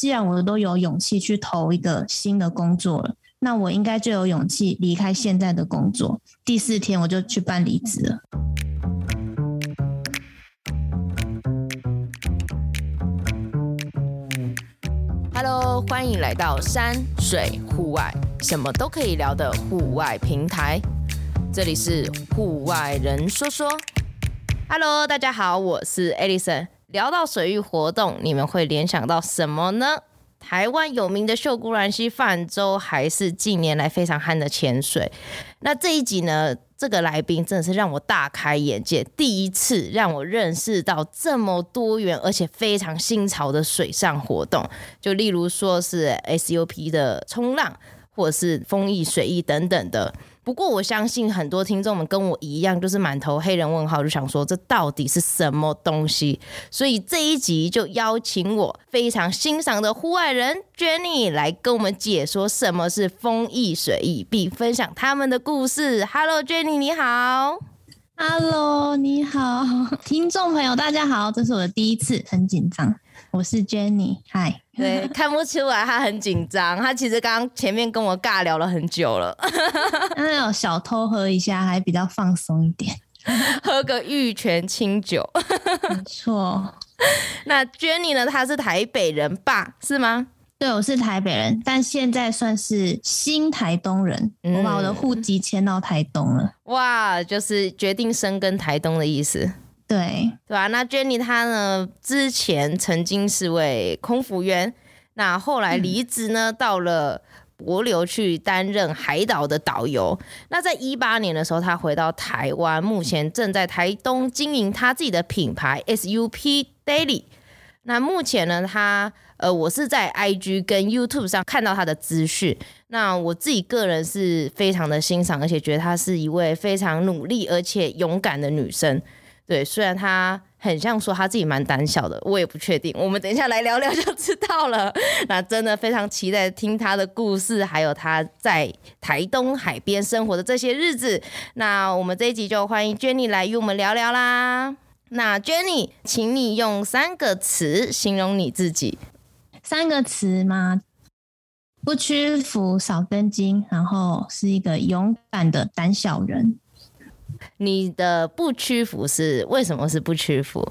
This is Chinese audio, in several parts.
既然我都有勇气去投一个新的工作了，那我应该就有勇气离开现在的工作。第四天我就去办离职了。Hello，欢迎来到山水户外，什么都可以聊的户外平台。这里是户外人说说。Hello，大家好，我是 Alison。聊到水域活动，你们会联想到什么呢？台湾有名的秀姑峦溪泛舟，还是近年来非常夯的潜水？那这一集呢，这个来宾真的是让我大开眼界，第一次让我认识到这么多元而且非常新潮的水上活动。就例如说是 SUP 的冲浪，或者是风翼、水翼等等的。不过我相信很多听众们跟我一样，就是满头黑人问号，就想说这到底是什么东西？所以这一集就邀请我非常欣赏的户外人 Jenny 来跟我们解说什么是风翼水翼，并分享他们的故事。Hello Jenny，你好。Hello，你好，听众朋友大家好，这是我的第一次，很紧张。我是 Jenny，嗨。对，看不出来他很紧张，他其实刚刚前面跟我尬聊了很久了。那有小偷喝一下，还比较放松一点，喝个玉泉清酒。没错。那 Jenny 呢？她是台北人吧？是吗？对，我是台北人，但现在算是新台东人。嗯、我把我的户籍迁到台东了。哇，就是决定生根台东的意思。对对啊，那 Jenny 她呢，之前曾经是位空服员，那后来离职呢，嗯、到了帛琉去担任海岛的导游。那在一八年的时候，她回到台湾，目前正在台东经营她自己的品牌 SUP Daily。那目前呢，她呃，我是在 IG 跟 YouTube 上看到她的资讯。那我自己个人是非常的欣赏，而且觉得她是一位非常努力而且勇敢的女生。对，虽然他很像说他自己蛮胆小的，我也不确定。我们等一下来聊聊就知道了。那真的非常期待听他的故事，还有他在台东海边生活的这些日子。那我们这一集就欢迎 Jenny 来与我们聊聊啦。那 Jenny，请你用三个词形容你自己。三个词吗？不屈服，少根筋，然后是一个勇敢的胆小人。你的不屈服是为什么是不屈服？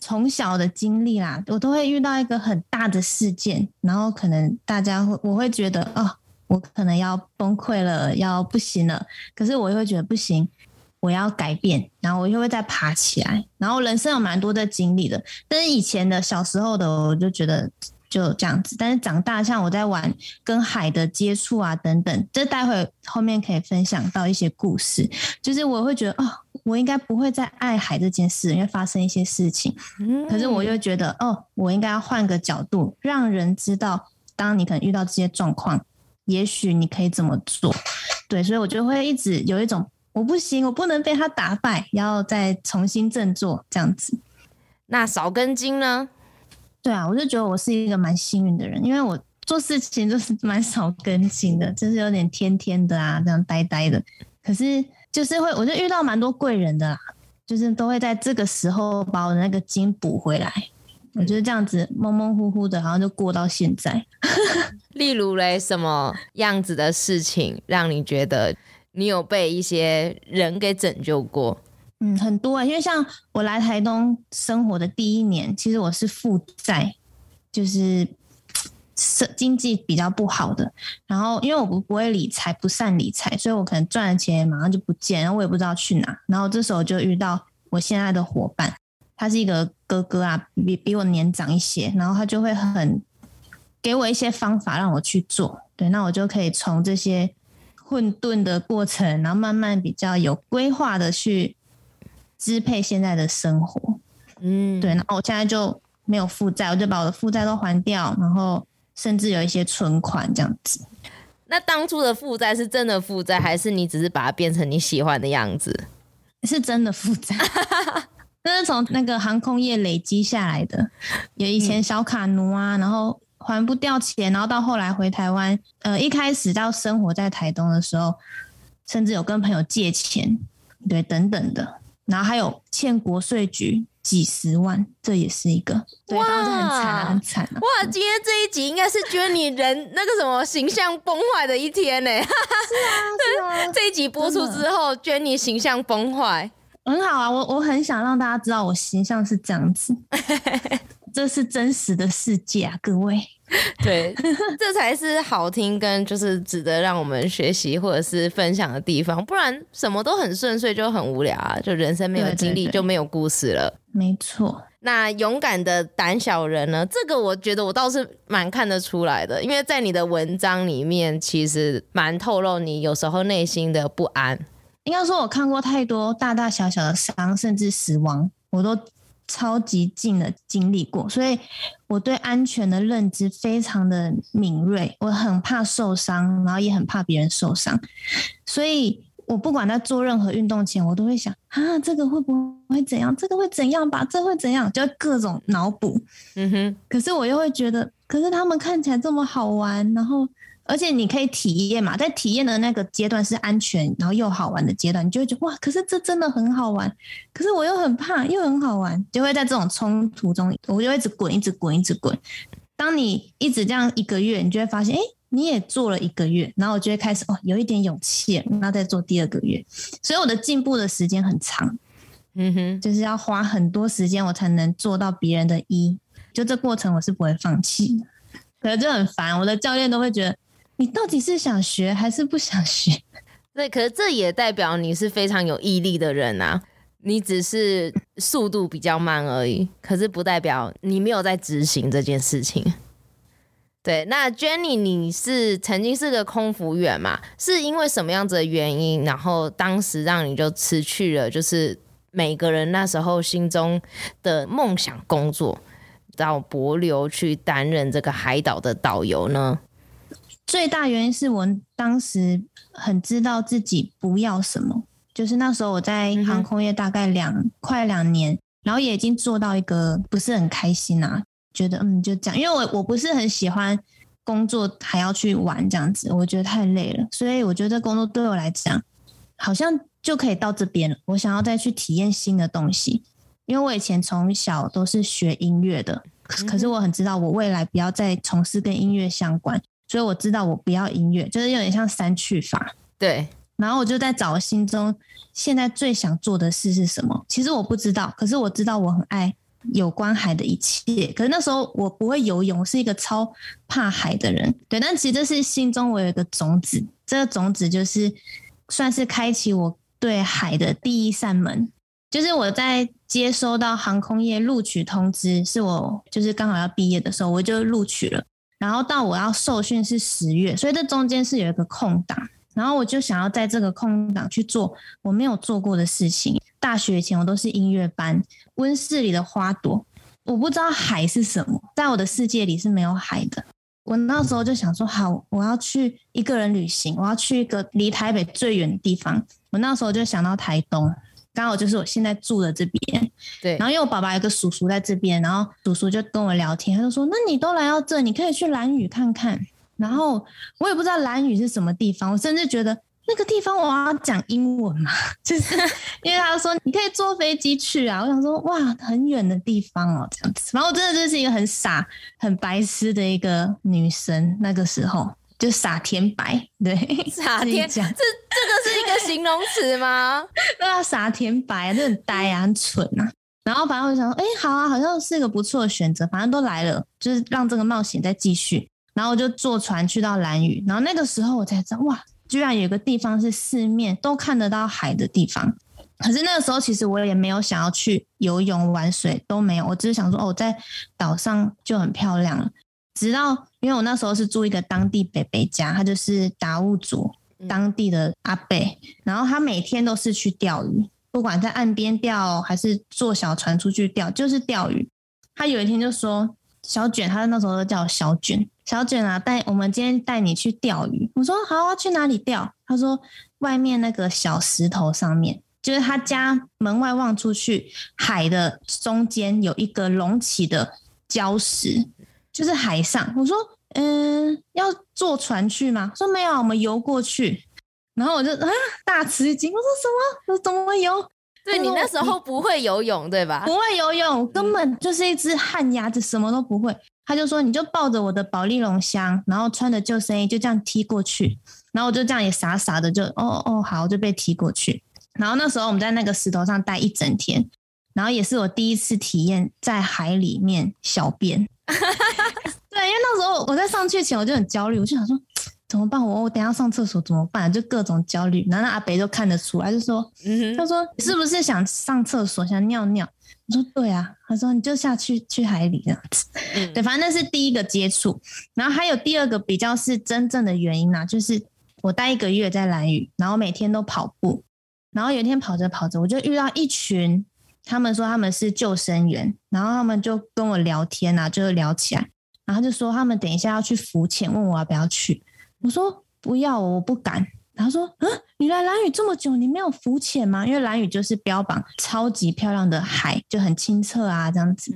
从小的经历啦，我都会遇到一个很大的事件，然后可能大家会，我会觉得哦，我可能要崩溃了，要不行了。可是我又会觉得不行，我要改变，然后我又会再爬起来。然后人生有蛮多的经历的，但是以前的小时候的我就觉得。就这样子，但是长大，像我在玩跟海的接触啊等等，这待会后面可以分享到一些故事。就是我会觉得，哦，我应该不会再爱海这件事，因为发生一些事情。可是我又觉得，哦，我应该要换个角度，让人知道，当你可能遇到这些状况，也许你可以怎么做。对，所以我就会一直有一种，我不行，我不能被他打败，要再重新振作这样子。那少根筋呢？对啊，我就觉得我是一个蛮幸运的人，因为我做事情就是 蛮少跟进的，就是有点天天的啊，这样呆呆的。可是就是会，我就遇到蛮多贵人的啦，就是都会在这个时候把我的那个金补回来。我觉得这样子蒙蒙糊糊的，好像就过到现在。例如嘞，什么样子的事情让你觉得你有被一些人给拯救过？嗯，很多啊，因为像我来台东生活的第一年，其实我是负债，就是 是经济比较不好的。然后因为我不不会理财，不善理财，所以我可能赚了钱马上就不见，然后我也不知道去哪。然后这时候就遇到我现在的伙伴，他是一个哥哥啊，比比我年长一些，然后他就会很给我一些方法让我去做。对，那我就可以从这些混沌的过程，然后慢慢比较有规划的去。支配现在的生活，嗯，对，然后我现在就没有负债，我就把我的负债都还掉，然后甚至有一些存款这样子。那当初的负债是真的负债，还是你只是把它变成你喜欢的样子？是真的负债，那是从那个航空业累积下来的。有以前小卡奴啊，然后还不掉钱，然后到后来回台湾，呃，一开始到生活在台东的时候，甚至有跟朋友借钱，对，等等的。然后还有欠国税局几十万，这也是一个，对，哇，很惨很惨、啊、哇，今天这一集应该是觉得你人那个什么形象崩坏的一天呢？是啊，是啊，这一集播出之后，觉得你形象崩坏，很好啊，我我很想让大家知道我形象是这样子，这是真实的世界啊，各位。对，这才是好听跟就是值得让我们学习或者是分享的地方，不然什么都很顺遂就很无聊啊，就人生没有经历就没有故事了。对对对，没错，那勇敢的胆小人呢？这个我觉得我倒是蛮看得出来的，因为在你的文章里面其实蛮透露你有时候内心的不安。应该说，我看过太多大大小小的伤，甚至死亡，我都。超级近的经历过，所以我对安全的认知非常的敏锐。我很怕受伤，然后也很怕别人受伤，所以我不管在做任何运动前，我都会想啊，这个会不会怎样？这个会怎样吧？这会怎样？就各种脑补。嗯哼。可是我又会觉得，可是他们看起来这么好玩，然后。而且你可以体验嘛，在体验的那个阶段是安全，然后又好玩的阶段，你就会觉得哇，可是这真的很好玩，可是我又很怕，又很好玩，就会在这种冲突中，我就一直滚，一直滚，一直滚。当你一直这样一个月，你就会发现，哎，你也做了一个月，然后我就会开始哦，有一点勇气，然后再做第二个月，所以我的进步的时间很长，嗯哼，就是要花很多时间，我才能做到别人的一，就这过程我是不会放弃的，可是就很烦，我的教练都会觉得。你到底是想学还是不想学？对，可是这也代表你是非常有毅力的人啊。你只是速度比较慢而已，可是不代表你没有在执行这件事情。对，那 Jenny，你是曾经是个空服员嘛？是因为什么样子的原因，然后当时让你就辞去了，就是每个人那时候心中的梦想工作，到帛琉去担任这个海岛的导游呢？最大原因是我当时很知道自己不要什么，就是那时候我在航空业大概两、嗯、快两年，然后也已经做到一个不是很开心啊，觉得嗯就这样，因为我我不是很喜欢工作还要去玩这样子，我觉得太累了，所以我觉得工作对我来讲好像就可以到这边了。我想要再去体验新的东西，因为我以前从小都是学音乐的，可是我很知道我未来不要再从事跟音乐相关。所以我知道我不要音乐，就是有点像删去法。对，然后我就在找我心中现在最想做的事是什么。其实我不知道，可是我知道我很爱有关海的一切。可是那时候我不会游泳，是一个超怕海的人。对，但其实这是心中我有一个种子，这个种子就是算是开启我对海的第一扇门。就是我在接收到航空业录取通知，是我就是刚好要毕业的时候，我就录取了。然后到我要受训是十月，所以这中间是有一个空档，然后我就想要在这个空档去做我没有做过的事情。大学前我都是音乐班，温室里的花朵，我不知道海是什么，在我的世界里是没有海的。我那时候就想说，好，我要去一个人旅行，我要去一个离台北最远的地方。我那时候就想到台东。刚好就是我现在住的这边，对。然后因为我爸爸有个叔叔在这边，然后叔叔就跟我聊天，他就说：“那你都来到这，你可以去兰屿看看。”然后我也不知道兰屿是什么地方，我甚至觉得那个地方我要讲英文嘛，就是 因为他说你可以坐飞机去啊。我想说哇，很远的地方哦，这样子。然后我真的就是一个很傻、很白痴的一个女生，那个时候。就傻甜白，对，傻甜，这这个是一个形容词吗？对啊，傻甜白，就很呆啊，很蠢啊。然后反正我就想说，哎、欸，好啊，好像是一个不错的选择。反正都来了，就是让这个冒险再继续。然后我就坐船去到兰屿，然后那个时候我才知道，哇，居然有一个地方是四面都看得到海的地方。可是那个时候其实我也没有想要去游泳玩水，都没有。我只是想说，哦，在岛上就很漂亮了。直到，因为我那时候是住一个当地北北家，他就是达悟族当地的阿伯，然后他每天都是去钓鱼，不管在岸边钓还是坐小船出去钓，就是钓鱼。他有一天就说：“小卷，他那时候叫小卷，小卷啊，带我们今天带你去钓鱼。”我说：“好啊，去哪里钓？”他说：“外面那个小石头上面，就是他家门外望出去，海的中间有一个隆起的礁石。”就是海上，我说，嗯，要坐船去吗？说没有，我们游过去。然后我就啊，大吃一惊，我说什么？我说怎么游？对，你那时候不会游泳对吧？不会游泳，根本就是一只旱鸭子，什么都不会。他就说，你就抱着我的保丽龙箱，然后穿着救生衣就这样踢过去，然后我就这样也傻傻的就哦哦好，就被踢过去。然后那时候我们在那个石头上待一整天，然后也是我第一次体验在海里面小便。对，因为那时候我在上去前我就很焦虑，我就想说。怎么办？我我等下上厕所怎么办？就各种焦虑。然后那阿北就看得出来，就说：“嗯，他说你是不是想上厕所，想尿尿？”我说：“对啊。”他说：“你就下去去海里这样子。嗯”对，反正那是第一个接触。然后还有第二个比较是真正的原因呐、啊，就是我待一个月在蓝屿，然后每天都跑步。然后有一天跑着跑着，我就遇到一群，他们说他们是救生员，然后他们就跟我聊天啊，就聊起来，然后就说他们等一下要去浮潜，问我要不要去。我说不要，我不敢。他说：“嗯，你来蓝屿这么久，你没有浮潜吗？因为蓝屿就是标榜超级漂亮的海，就很清澈啊，这样子。”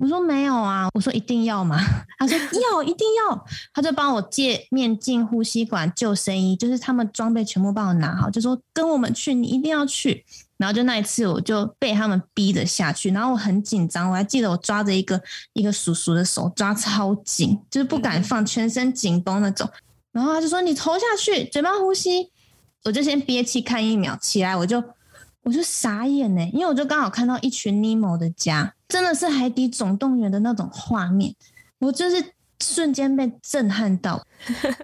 我说：“没有啊。”我说：“一定要吗？” 他说：“要，一定要。”他就帮我借面镜、呼吸管、救生衣，就是他们装备全部帮我拿好，就说：“跟我们去，你一定要去。”然后就那一次，我就被他们逼着下去，然后我很紧张，我还记得我抓着一个一个叔叔的手，抓超紧，就是不敢放，全身紧绷那种。然后他就说：“你投下去，嘴巴呼吸。”我就先憋气看一秒，起来我就我就傻眼呢，因为我就刚好看到一群尼莫的家，真的是海底总动员的那种画面，我就是瞬间被震撼到，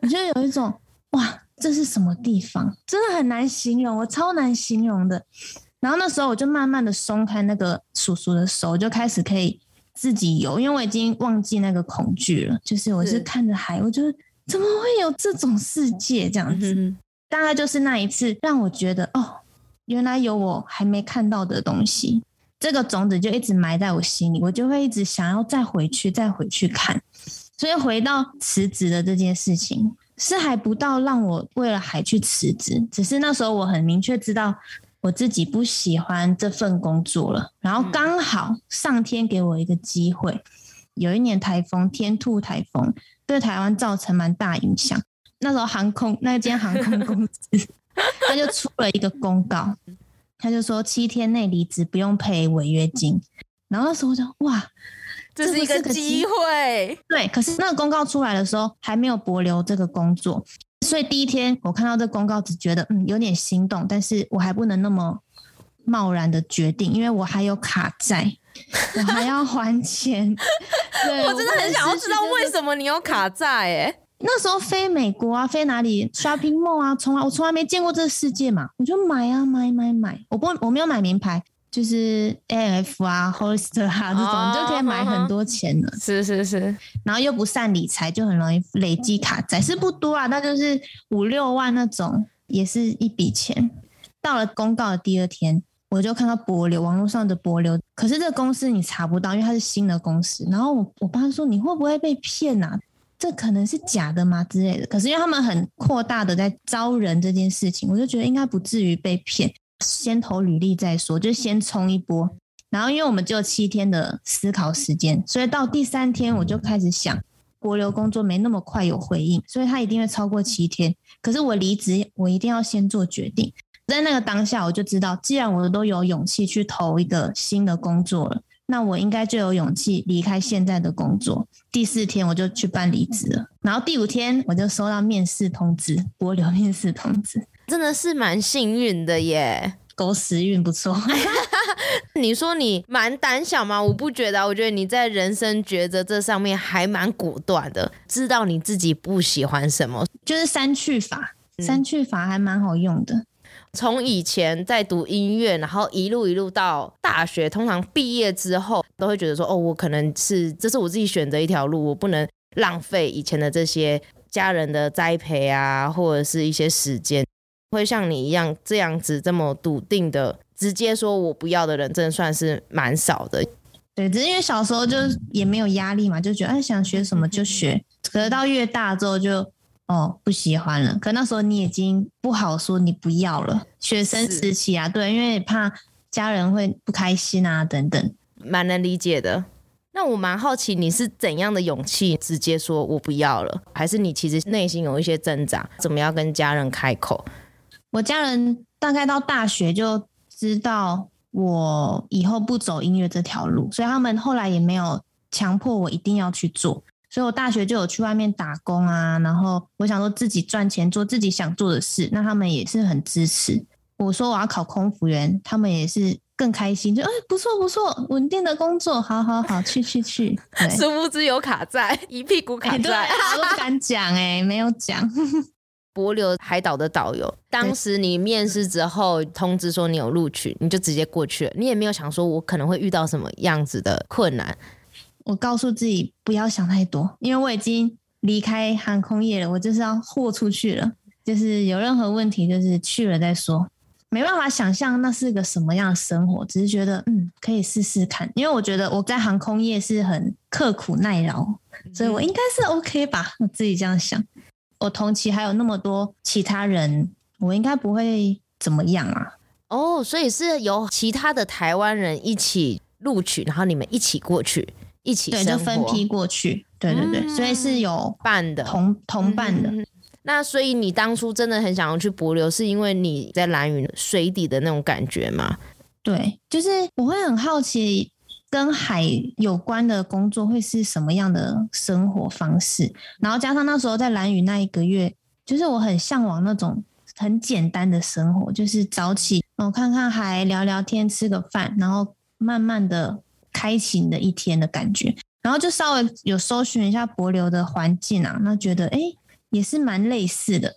我就有一种哇，这是什么地方？真的很难形容，我超难形容的。然后那时候我就慢慢的松开那个叔叔的手，就开始可以自己游，因为我已经忘记那个恐惧了，就是我是看着海，我就。怎么会有这种世界这样子？嗯、大概就是那一次让我觉得哦，原来有我还没看到的东西。这个种子就一直埋在我心里，我就会一直想要再回去，再回去看。所以回到辞职的这件事情，是还不到让我为了海去辞职，只是那时候我很明确知道我自己不喜欢这份工作了。然后刚好上天给我一个机会，有一年台风天兔台风。对台湾造成蛮大影响。那时候航空那间航空公司，他就出了一个公告，他就说七天内离职不用赔违约金。然后那时候我就哇，这是一个机会。对，可是那个公告出来的时候还没有帛留这个工作，所以第一天我看到这公告，只觉得嗯有点心动，但是我还不能那么贸然的决定，因为我还有卡债。我还要还钱，对，我真的很想要知道为什么你有卡债哎。那时候飞美国啊，飞哪里？Shopping Mall 啊，从来我从来没见过这个世界嘛，我就买啊买买买。我不我没有买名牌，就是 AF 啊、Hollister 啊这种，哦、你就可以买很多钱了。是是是，然后又不善理财，就很容易累积卡债，是不多啊，那就是五六万那种，也是一笔钱。到了公告的第二天。我就看到博流，网络上的博流，可是这个公司你查不到，因为它是新的公司。然后我我爸说，你会不会被骗啊？这可能是假的吗之类的？可是因为他们很扩大的在招人这件事情，我就觉得应该不至于被骗。先投履历再说，就先冲一波。然后因为我们只有七天的思考时间，所以到第三天我就开始想，博流工作没那么快有回应，所以他一定会超过七天。可是我离职，我一定要先做决定。在那个当下，我就知道，既然我都有勇气去投一个新的工作了，那我应该就有勇气离开现在的工作。第四天我就去办离职了，然后第五天我就收到面试通知，我留面试通知，真的是蛮幸运的耶，狗屎运不错。你说你蛮胆小吗？我不觉得，我觉得你在人生抉择这上面还蛮果断的，知道你自己不喜欢什么，就是删去法，删去法还蛮好用的。从以前在读音乐，然后一路一路到大学，通常毕业之后都会觉得说，哦，我可能是这是我自己选择一条路，我不能浪费以前的这些家人的栽培啊，或者是一些时间。会像你一样这样子这么笃定的直接说我不要的人，真的算是蛮少的。对，只是因为小时候就也没有压力嘛，就觉得哎想学什么就学，可是到越大之后就。哦，不喜欢了。可那时候你已经不好说你不要了。学生时期啊，对，因为怕家人会不开心啊，等等，蛮能理解的。那我蛮好奇，你是怎样的勇气直接说我不要了？还是你其实内心有一些挣扎，怎么样跟家人开口？我家人大概到大学就知道我以后不走音乐这条路，所以他们后来也没有强迫我一定要去做。所以我大学就有去外面打工啊，然后我想说自己赚钱做自己想做的事，那他们也是很支持。我说我要考空服员，他们也是更开心，就哎不错不错，稳定的工作，好好好，去去去。殊不知有卡在，一屁股卡在，不敢讲哎、欸，没有讲。帛琉海岛的导游，当时你面试之后通知说你有录取，你就直接过去了，你也没有想说我可能会遇到什么样子的困难。我告诉自己不要想太多，因为我已经离开航空业了，我就是要豁出去了，就是有任何问题就是去了再说。没办法想象那是个什么样的生活，只是觉得嗯可以试试看，因为我觉得我在航空业是很刻苦耐劳，所以我应该是 OK 吧，我自己这样想。我同期还有那么多其他人，我应该不会怎么样啊。哦，所以是由其他的台湾人一起录取，然后你们一起过去，一起对，就分批过去。对对对，嗯、所以是有伴的同同伴的、嗯。那所以你当初真的很想要去博流，是因为你在蓝屿水底的那种感觉吗？对，就是我会很好奇。跟海有关的工作会是什么样的生活方式？然后加上那时候在蓝屿那一个月，就是我很向往那种很简单的生活，就是早起，我看看海，聊聊天，吃个饭，然后慢慢的开启的一天的感觉。然后就稍微有搜寻一下博流的环境啊，那觉得哎也是蛮类似的。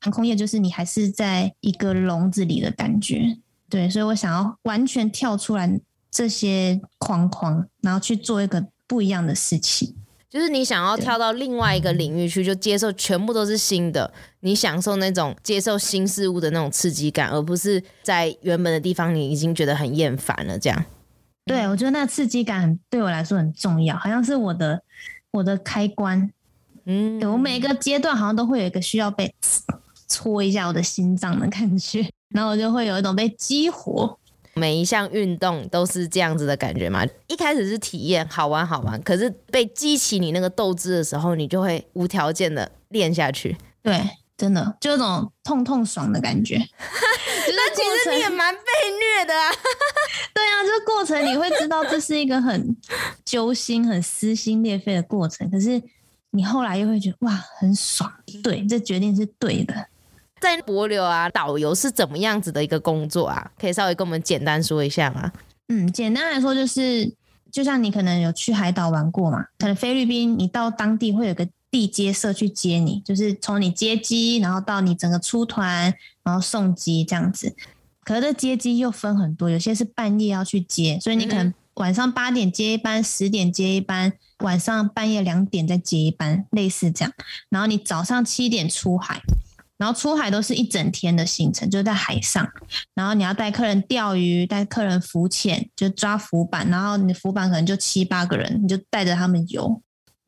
航空业就是你还是在一个笼子里的感觉，对，所以我想要完全跳出来。这些框框，然后去做一个不一样的事情，就是你想要跳到另外一个领域去，就接受全部都是新的，你享受那种接受新事物的那种刺激感，而不是在原本的地方你已经觉得很厌烦了。这样，对，我觉得那刺激感对我来说很重要，好像是我的我的开关。嗯，我每一个阶段好像都会有一个需要被 戳一下我的心脏的感觉，然后我就会有一种被激活。每一项运动都是这样子的感觉嘛？一开始是体验，好玩好玩，可是被激起你那个斗志的时候，你就会无条件的练下去。对，真的就那种痛痛爽的感觉。那其实你也蛮被虐的啊。对啊，这个过程你会知道这是一个很揪心、很撕心裂肺的过程，可是你后来又会觉得哇，很爽。对，这决定是对的。在博流啊，导游是怎么样子的一个工作啊？可以稍微跟我们简单说一下吗？嗯，简单来说就是，就像你可能有去海岛玩过嘛，可能菲律宾你到当地会有个地接社去接你，就是从你接机，然后到你整个出团，然后送机这样子。可是这接机又分很多，有些是半夜要去接，所以你可能晚上八点接一班，十点接一班，晚上半夜两点再接一班，类似这样。然后你早上七点出海。然后出海都是一整天的行程，就在海上。然后你要带客人钓鱼，带客人浮潜，就抓浮板。然后你的浮板可能就七八个人，你就带着他们游。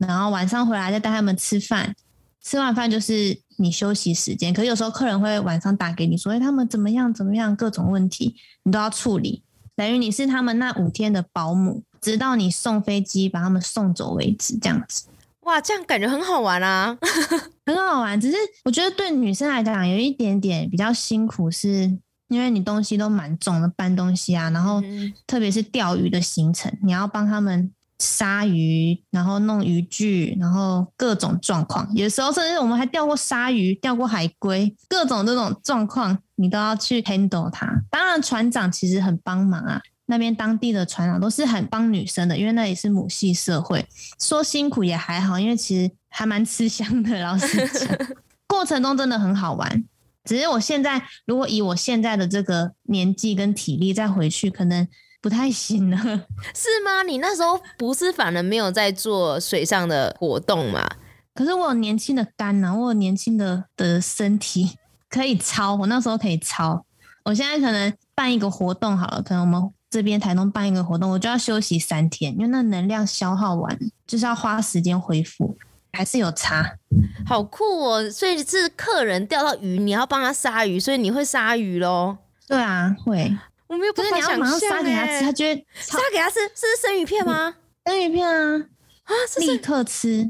然后晚上回来再带他们吃饭，吃完饭就是你休息时间。可是有时候客人会晚上打给你说，哎，他们怎么样怎么样，各种问题你都要处理，等于你是他们那五天的保姆，直到你送飞机把他们送走为止，这样子。哇，这样感觉很好玩啊，很好玩。只是我觉得对女生来讲有一点点比较辛苦，是因为你东西都蛮重的，搬东西啊，然后特别是钓鱼的行程，你要帮他们杀鱼，然后弄渔具，然后各种状况。有时候甚至我们还钓过鲨鱼，钓过海龟，各种这种状况你都要去 handle 它。当然，船长其实很帮忙啊。那边当地的船长都是很帮女生的，因为那也是母系社会，说辛苦也还好，因为其实还蛮吃香的。老实讲，过程中真的很好玩。只是我现在如果以我现在的这个年纪跟体力再回去，可能不太行了。是吗？你那时候不是反而没有在做水上的活动嘛？可是我有年轻的肝呐，我有年轻的的身体可以操。我那时候可以操。我现在可能办一个活动好了，可能我们。这边台东办一个活动，我就要休息三天，因为那能量消耗完，就是要花时间恢复，还是有差。好酷哦！所以是客人钓到鱼，你要帮他杀鱼，所以你会杀鱼喽？对啊，会。我没有办法想象，马上杀给他吃，他觉得杀给他吃，是生鱼片吗？生鱼片啊，啊，立刻吃。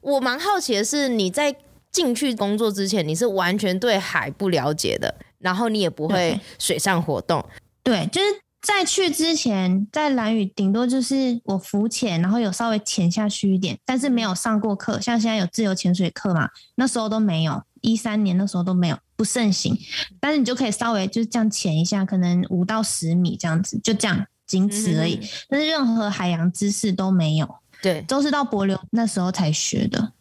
我蛮好奇的是，你在进去工作之前，你是完全对海不了解的，然后你也不会水上活动，对，就是。在去之前，在蓝屿顶多就是我浮潜，然后有稍微潜下去一点，但是没有上过课。像现在有自由潜水课嘛，那时候都没有，一三年那时候都没有，不盛行。但是你就可以稍微就是这样潜一下，可能五到十米这样子，就这样仅此而已。嗯、但是任何海洋知识都没有，对，都是到博流那时候才学的。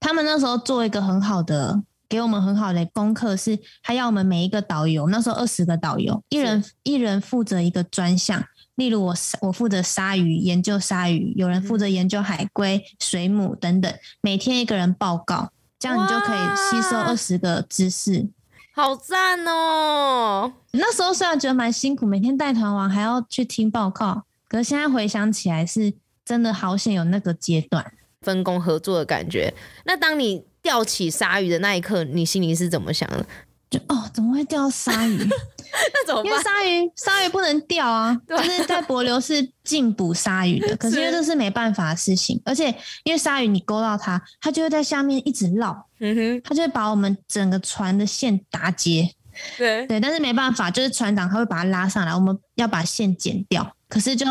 他们那时候做一个很好的。给我们很好的功课是，他要我们每一个导游，那时候二十个导游，一人一人负责一个专项。例如我我负责鲨鱼研究鲨鱼，有人负责研究海龟、水母等等，每天一个人报告，这样你就可以吸收二十个知识，好赞哦！那时候虽然觉得蛮辛苦，每天带团玩还要去听报告，可是现在回想起来是真的好险有那个阶段分工合作的感觉。那当你钓起鲨鱼的那一刻，你心里是怎么想的？就哦，怎么会钓鲨鱼？那怎么办？因为鲨鱼鲨鱼不能钓啊，就是在帛流是禁捕鲨鱼的。可是因为这是没办法的事情，而且因为鲨鱼你勾到它，它就会在下面一直绕，嗯哼，它就会把我们整个船的线打结。对对，但是没办法，就是船长他会把它拉上来，我们要把线剪掉。可是就。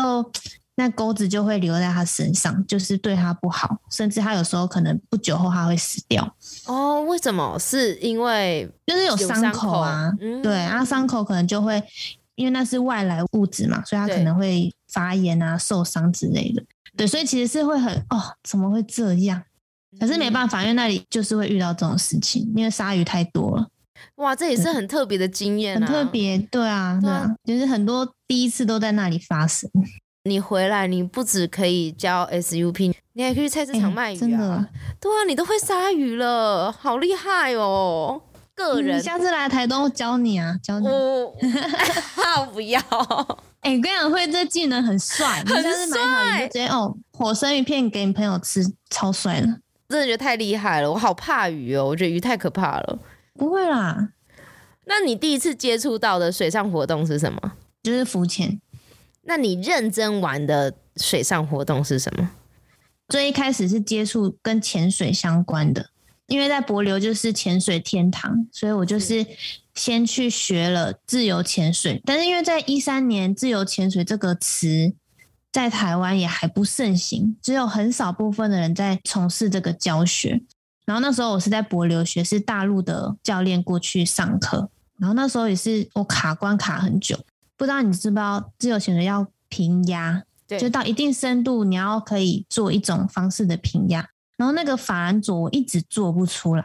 那钩子就会留在他身上，就是对他不好，甚至他有时候可能不久后他会死掉。哦，为什么？是因为就是有伤口啊，口嗯、对，啊伤口可能就会因为那是外来物质嘛，所以他可能会发炎啊、受伤之类的。对，所以其实是会很哦，怎么会这样？可是没办法，因为那里就是会遇到这种事情，因为鲨鱼太多了。哇，这也是很特别的经验、啊，很特别。对啊，对啊，就是很多第一次都在那里发生。你回来，你不只可以教 SUP，你还可以去菜市场卖鱼啊！欸、真的，对啊，你都会杀鱼了，好厉害哦！个人，你下次来台东教你啊，教你。我 不要。哎、欸，跟你讲，会这技能很帅，你下次买好你就直接哦，火生鱼片给你朋友吃，超帅的。真的觉得太厉害了，我好怕鱼哦，我觉得鱼太可怕了。不会啦，那你第一次接触到的水上活动是什么？就是浮潜。那你认真玩的水上活动是什么？最一开始是接触跟潜水相关的，因为在帛琉就是潜水天堂，所以我就是先去学了自由潜水。但是因为在一三年，自由潜水这个词在台湾也还不盛行，只有很少部分的人在从事这个教学。然后那时候我是在帛琉学，是大陆的教练过去上课，然后那时候也是我卡关卡很久。不知道你知不知道，自由潜水要平压，对，就到一定深度，你要可以做一种方式的平压。然后那个法兰佐我一直做不出来，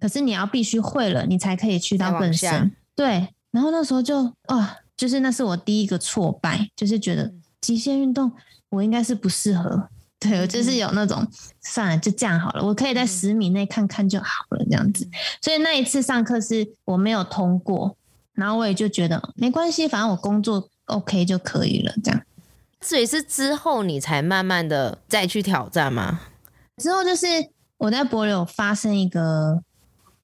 可是你要必须会了，你才可以去到更深。对，然后那时候就啊，就是那是我第一个挫败，就是觉得极限运动我应该是不适合。对，我就是有那种、嗯、算了，就这样好了，我可以在十米内看看就好了这样子。所以那一次上课是我没有通过。然后我也就觉得没关系，反正我工作 OK 就可以了，这样。所以是之后你才慢慢的再去挑战吗？之后就是我在帛琉发生一个，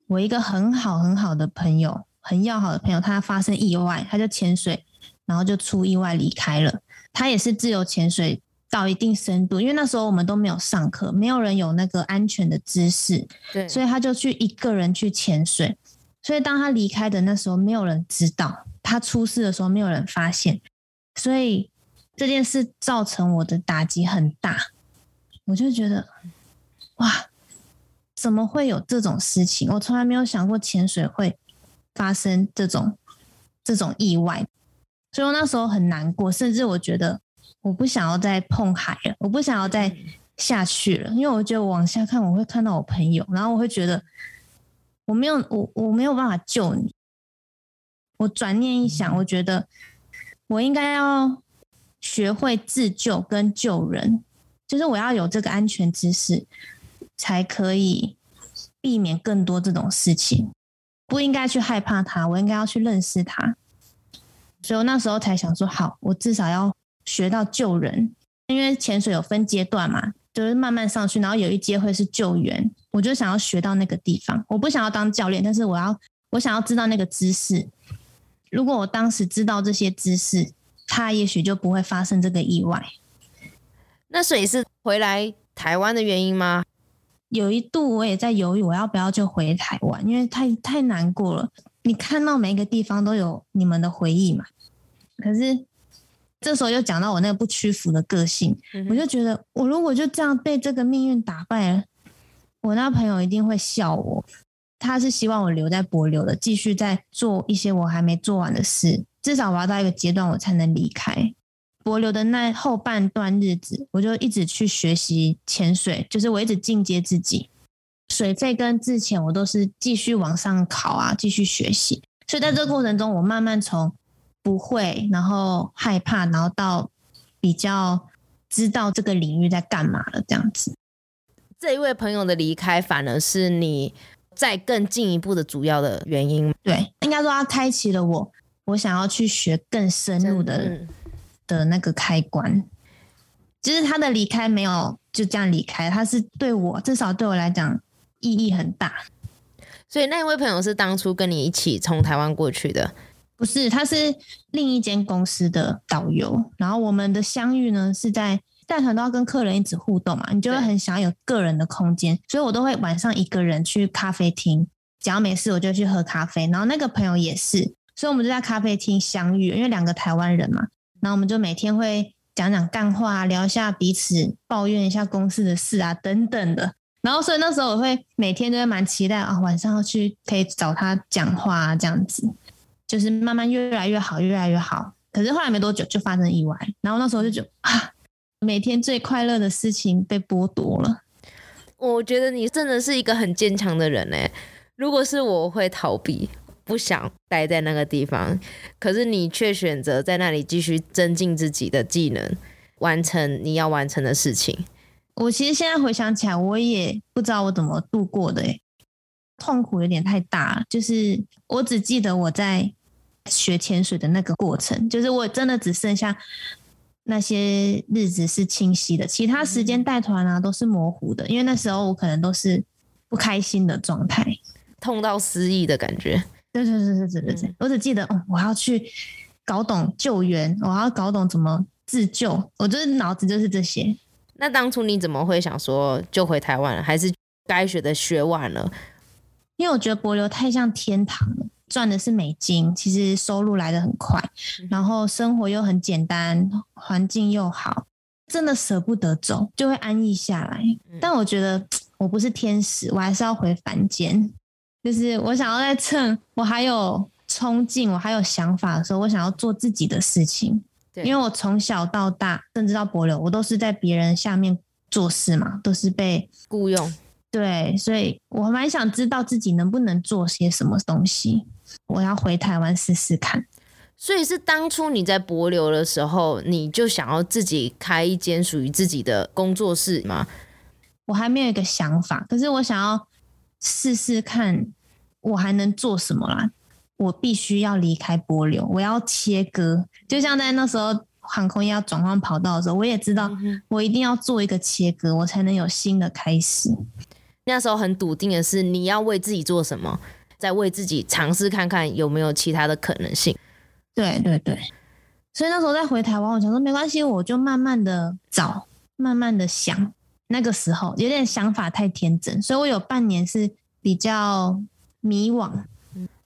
我一个很好很好的朋友，很要好的朋友，他发生意外，他就潜水，然后就出意外离开了。他也是自由潜水到一定深度，因为那时候我们都没有上课，没有人有那个安全的知识，对，所以他就去一个人去潜水。所以当他离开的那时候，没有人知道他出事的时候，没有人发现，所以这件事造成我的打击很大。我就觉得，哇，怎么会有这种事情？我从来没有想过潜水会发生这种这种意外，所以我那时候很难过，甚至我觉得我不想要再碰海了，我不想要再下去了，因为我觉得往下看，我会看到我朋友，然后我会觉得。我没有，我我没有办法救你。我转念一想，我觉得我应该要学会自救跟救人，就是我要有这个安全知识，才可以避免更多这种事情。不应该去害怕它，我应该要去认识它。所以我那时候才想说，好，我至少要学到救人，因为潜水有分阶段嘛。就是慢慢上去，然后有一阶会是救援，我就想要学到那个地方。我不想要当教练，但是我要，我想要知道那个知识。如果我当时知道这些知识，他也许就不会发生这个意外。那所以是回来台湾的原因吗？有一度我也在犹豫，我要不要就回台湾，因为太太难过了。你看到每一个地方都有你们的回忆嘛，可是这时候又讲到我那个不屈服的个性，我就觉得我如果就这样被这个命运打败了，我那朋友一定会笑我。他是希望我留在博流的，继续在做一些我还没做完的事，至少我要到一个阶段我才能离开博流的那后半段日子，我就一直去学习潜水，就是我一直进阶自己，水肺跟自潜我都是继续往上考啊，继续学习。所以在这个过程中，我慢慢从不会，然后害怕，然后到比较知道这个领域在干嘛了，这样子。这一位朋友的离开，反而是你再更进一步的主要的原因。对，应该说他开启了我，我想要去学更深入的的那个开关。其实他的离开没有就这样离开，他是对我，至少对我来讲意义很大。所以那一位朋友是当初跟你一起从台湾过去的？不是，他是另一间公司的导游。然后我们的相遇呢，是在带团都要跟客人一直互动嘛，你就会很想有个人的空间，所以我都会晚上一个人去咖啡厅，只要没事我就去喝咖啡。然后那个朋友也是，所以我们就在咖啡厅相遇，因为两个台湾人嘛。然后我们就每天会讲讲干话，聊一下彼此，抱怨一下公司的事啊，等等的。然后，所以那时候我会每天都会蛮期待啊，晚上要去可以找他讲话啊，这样子，就是慢慢越来越好，越来越好。可是后来没多久就发生意外，然后那时候就觉得啊，每天最快乐的事情被剥夺了。我觉得你真的是一个很坚强的人哎。如果是我会逃避，不想待在那个地方，可是你却选择在那里继续增进自己的技能，完成你要完成的事情。我其实现在回想起来，我也不知道我怎么度过的，诶，痛苦有点太大。就是我只记得我在学潜水的那个过程，就是我真的只剩下那些日子是清晰的，其他时间带团啊都是模糊的，因为那时候我可能都是不开心的状态，痛到失忆的感觉。对对对对对对对，我只记得，哦，我要去搞懂救援，我要搞懂怎么自救，我就是脑子就是这些。那当初你怎么会想说就回台湾了？还是该学的学完了？因为我觉得博流太像天堂了，赚的是美金，其实收入来得很快，然后生活又很简单，环境又好，真的舍不得走，就会安逸下来。但我觉得我不是天使，我还是要回凡间。就是我想要在趁我还有冲劲，我还有想法的时候，我想要做自己的事情。因为我从小到大，甚至到博流，我都是在别人下面做事嘛，都是被雇佣。对，所以我蛮想知道自己能不能做些什么东西。我要回台湾试试看。所以是当初你在博流的时候，你就想要自己开一间属于自己的工作室吗？我还没有一个想法，可是我想要试试看，我还能做什么啦。我必须要离开帛琉，我要切割。就像在那时候航空业要转换跑道的时候，我也知道我一定要做一个切割，我才能有新的开始。那时候很笃定的是，你要为自己做什么，再为自己尝试看看有没有其他的可能性。对对对，所以那时候再回台湾，我想说没关系，我就慢慢的找，慢慢的想。那个时候有点想法太天真，所以我有半年是比较迷惘。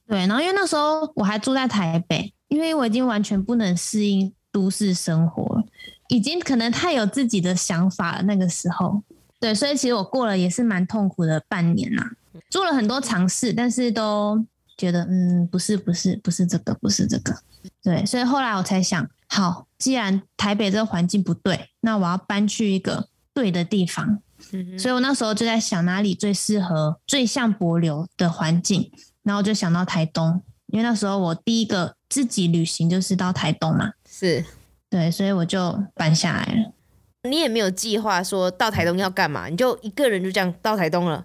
对，然后因为那时候我还住在台北，因为我已经完全不能适应都市生活，已经可能太有自己的想法了。那个时候，对，所以其实我过了也是蛮痛苦的半年呐，做了很多尝试，但是都觉得嗯，不是，不是，不是这个，不是这个。对，所以后来我才想，好，既然台北这个环境不对，那我要搬去一个对的地方。所以我那时候就在想，哪里最适合、最像柏流的环境。然后就想到台东，因为那时候我第一个自己旅行就是到台东嘛，是对，所以我就搬下来了。你也没有计划说到台东要干嘛，你就一个人就这样到台东了。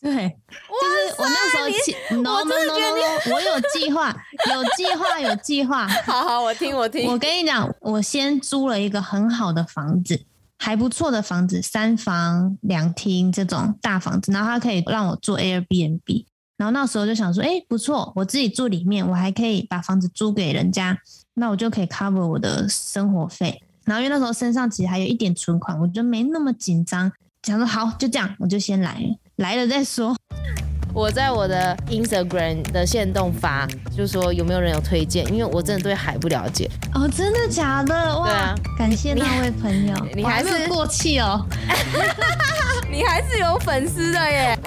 对，就是我那时候起，我真的觉得我有计划，有计划，有计划。好好，我听我听。我跟你讲，我先租了一个很好的房子，还不错的房子，三房两厅这种大房子，然后它可以让我做 Airbnb。然后那时候就想说，哎，不错，我自己住里面，我还可以把房子租给人家，那我就可以 cover 我的生活费。然后因为那时候身上其实还有一点存款，我就没那么紧张，想说好，就这样，我就先来，来了再说。我在我的 Instagram 的线动发，就说有没有人有推荐，因为我真的对海不了解。哦，真的假的？哇，啊，感谢那位朋友，你还是过气哦。你还是有粉丝的耶！